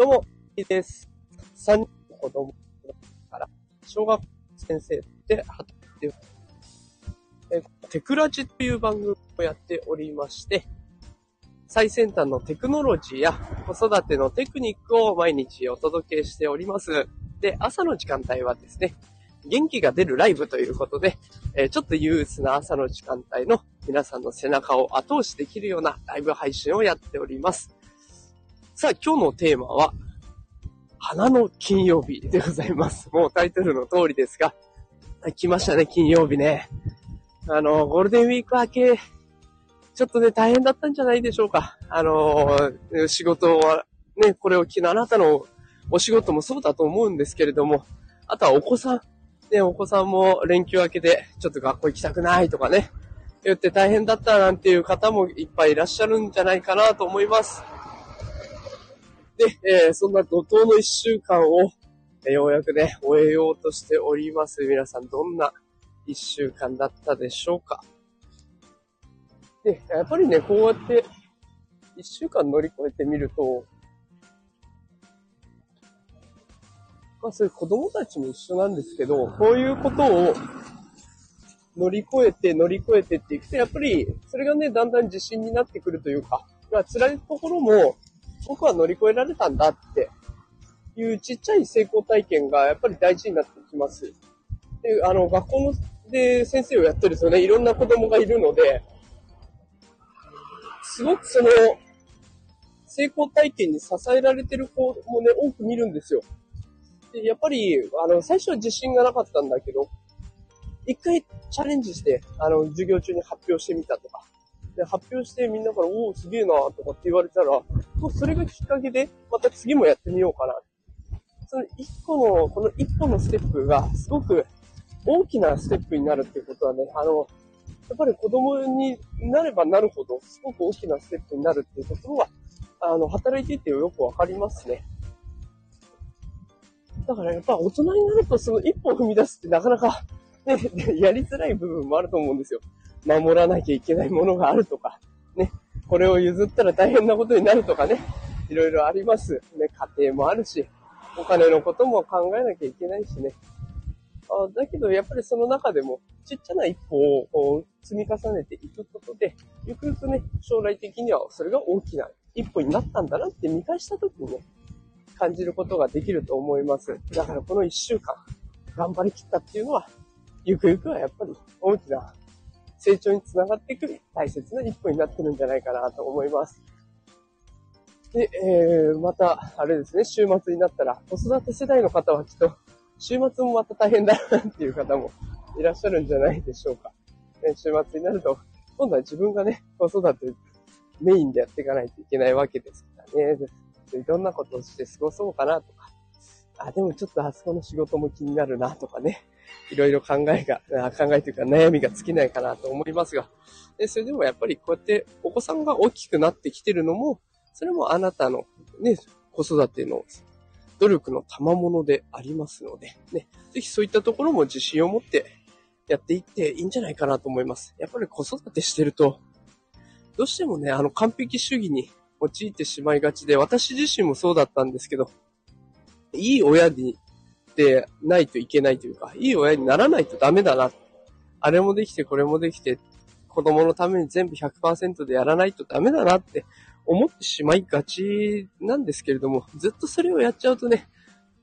どうも、いいです。3人の子供から、小学先生で働いている、えテクラジという番組をやっておりまして、最先端のテクノロジーや子育てのテクニックを毎日お届けしております。で、朝の時間帯はですね、元気が出るライブということで、えちょっと憂鬱な朝の時間帯の皆さんの背中を後押しできるようなライブ配信をやっております。さあ、今日のテーマは、花の金曜日でございます。もうタイトルの通りですが、来ましたね、金曜日ね。あの、ゴールデンウィーク明け、ちょっとね、大変だったんじゃないでしょうか。あの、仕事は、ね、これを機のあなたのお仕事もそうだと思うんですけれども、あとはお子さん、ね、お子さんも連休明けで、ちょっと学校行きたくないとかね、言って大変だったなんていう方もいっぱいいらっしゃるんじゃないかなと思います。で、えーそんな怒涛の一週間を、えーようやくね、終えようとしております。皆さん、どんな一週間だったでしょうか。で、やっぱりね、こうやって、一週間乗り越えてみると、まあそういう子供たちも一緒なんですけど、こういうことを乗り越えて乗り越えてっていくと、やっぱりそれがね、だんだん自信になってくるというか、まあ辛いところも僕は乗り越えられたんだっていうちっちゃい成功体験がやっぱり大事になってきます。で、あの、学校ので先生をやってるとね、いろんな子供がいるので、すごくその、成功体験に支えられてる子もね、多く見るんですよ。で、やっぱり、あの、最初は自信がなかったんだけど、一回チャレンジして、あの、授業中に発表してみたとか、で、発表してみんなから、おお、すげえなとかって言われたら、それがきっかけで、また次もやってみようかな。その一個の、この一個のステップが、すごく大きなステップになるっていうことはね、あの、やっぱり子供になればなるほど、すごく大きなステップになるっていうところは、あの、働いていてよくわかりますね。だからやっぱ大人になるとその一歩を踏み出すってなかなか、ね、やりづらい部分もあると思うんですよ。守らなきゃいけないものがあるとか、ね、これを譲ったら大変なことになるとかね、いろいろあります。ね、家庭もあるし、お金のことも考えなきゃいけないしね。あだけどやっぱりその中でもちっちゃな一歩を積み重ねていくことで、ゆくゆくね、将来的にはそれが大きな一歩になったんだなって見返した時にね、感じることができると思います。だからこの一週間、頑張りきったっていうのは、ゆくゆくはやっぱり大きな成長につながっていく大切な一歩になってるんじゃないかなと思います。で、えー、また、あれですね、週末になったら、子育て世代の方はきっと、週末もまた大変だなっていう方もいらっしゃるんじゃないでしょうか。ね、週末になると、今度は自分がね、子育てメインでやっていかないといけないわけですからね。でどんなことをして過ごそうかなとか、あ、でもちょっとあそこの仕事も気になるなとかね、いろいろ考えが、考えというか悩みが尽きないかなと思いますが、でそれでもやっぱりこうやってお子さんが大きくなってきてるのも、それもあなたのね、子育ての努力の賜物でありますので、ね、ぜひそういったところも自信を持ってやっていっていいんじゃないかなと思います。やっぱり子育てしてると、どうしてもね、あの完璧主義に陥ってしまいがちで、私自身もそうだったんですけど、いい親にでないといけないというか、いい親にならないとダメだな。あれもできて、これもできて、子供のために全部100%でやらないとダメだなって思ってしまいがちなんですけれども、ずっとそれをやっちゃうとね、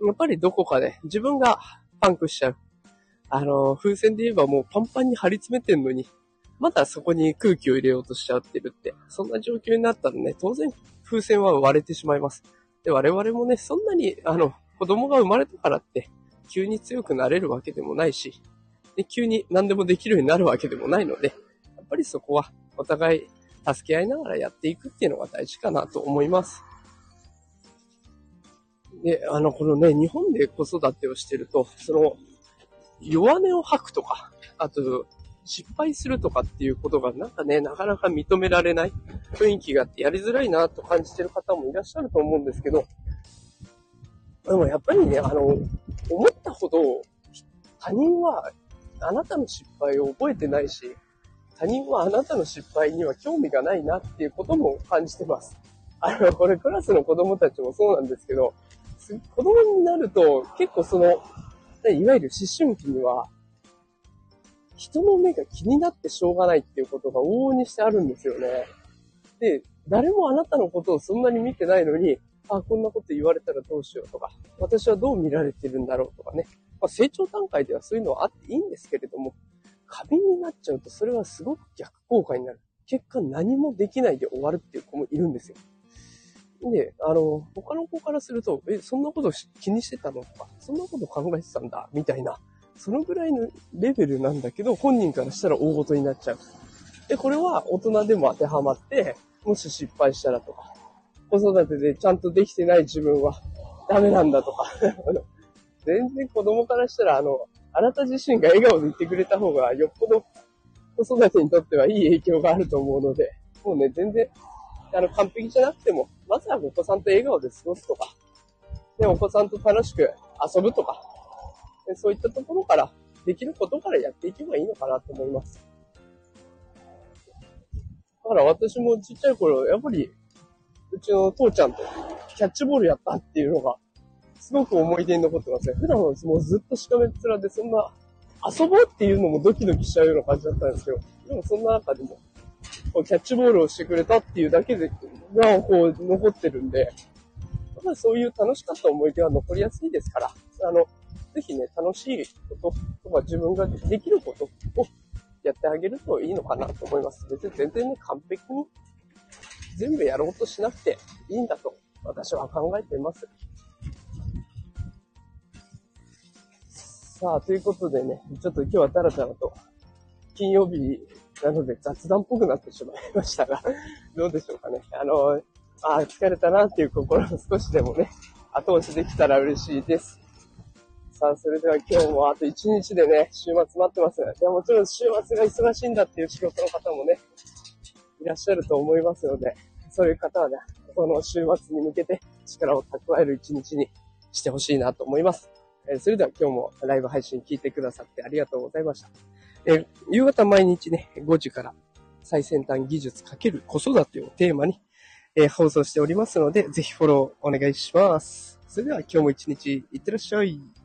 やっぱりどこかで自分がパンクしちゃう。あの、風船で言えばもうパンパンに張り詰めてんのに、まだそこに空気を入れようとしちゃってるって、そんな状況になったらね、当然風船は割れてしまいます。で、我々もね、そんなに、あの、子供が生まれたからって、急に強くなれるわけでもないし、で急に何でもできるようになるわけでもないので、やっぱりそこはお互い助け合いながらやっていくっていうのが大事かなと思います。で、あの、このね、日本で子育てをしてると、その、弱音を吐くとか、あと、失敗するとかっていうことがなんかね、なかなか認められない雰囲気があってやりづらいなと感じてる方もいらっしゃると思うんですけど、でもやっぱりね、あの、思ったほど他人はあなたの失敗を覚えてないし、他人はあなたの失敗には興味がないなっていうことも感じてます。あの、これクラスの子供たちもそうなんですけど、子供になると結構その、いわゆる思春期には、人の目が気になってしょうがないっていうことが往々にしてあるんですよね。で、誰もあなたのことをそんなに見てないのに、あ、こんなこと言われたらどうしようとか、私はどう見られてるんだろうとかね。まあ、成長段階ではそういうのはあっていいんですけれども、過敏になっちゃうとそれはすごく逆効果になる。結果何もできないで終わるっていう子もいるんですよ。で、あの、他の子からすると、え、そんなこと気にしてたのとか、そんなこと考えてたんだ、みたいな、そのぐらいのレベルなんだけど、本人からしたら大事になっちゃう。で、これは大人でも当てはまって、もし失敗したらとか、子育てでちゃんとできてない自分はダメなんだとか、全然子供からしたら、あの、あなた自身が笑顔で言ってくれた方がよっぽど子育てにとってはいい影響があると思うので、もうね、全然、あの、完璧じゃなくても、まずはお子さんと笑顔で過ごすとか、で、お子さんと楽しく遊ぶとか、そういったところから、できることからやっていけばいいのかなと思います。だから私もちっちゃい頃、やっぱり、うちの父ちゃんとキャッチボールやったっていうのが、すごく思い出に残ってますね。普段はもうずっとしかめっ面でそんな遊ぼうっていうのもドキドキしちゃうような感じだったんですけど、でもそんな中でも、キャッチボールをしてくれたっていうだけで、がこう残ってるんで、やっぱりそういう楽しかった思い出は残りやすいですから、あの、ぜひね、楽しいこととか自分ができることをやってあげるといいのかなと思います。別に全然ね、完璧に全部やろうとしなくていいんだと私は考えています。さあ、ということでね、ちょっと今日はダラダラと、金曜日なので雑談っぽくなってしまいましたが、どうでしょうかね。あの、あ疲れたなっていう心を少しでもね、後押しできたら嬉しいです。さあ、それでは今日もあと1日でね、週末待ってます。いや、もちろん週末が忙しいんだっていう仕事の方もね、いらっしゃると思いますので、そういう方はね、この週末に向けて力を蓄える一日にしてほしいなと思います。えそれでは今日もライブ配信聞いてくださってありがとうございました。え夕方毎日ね、5時から最先端技術×子育てをテーマに、え放送しておりますので、ぜひフォローお願いします。それでは今日も一日いってらっしゃい。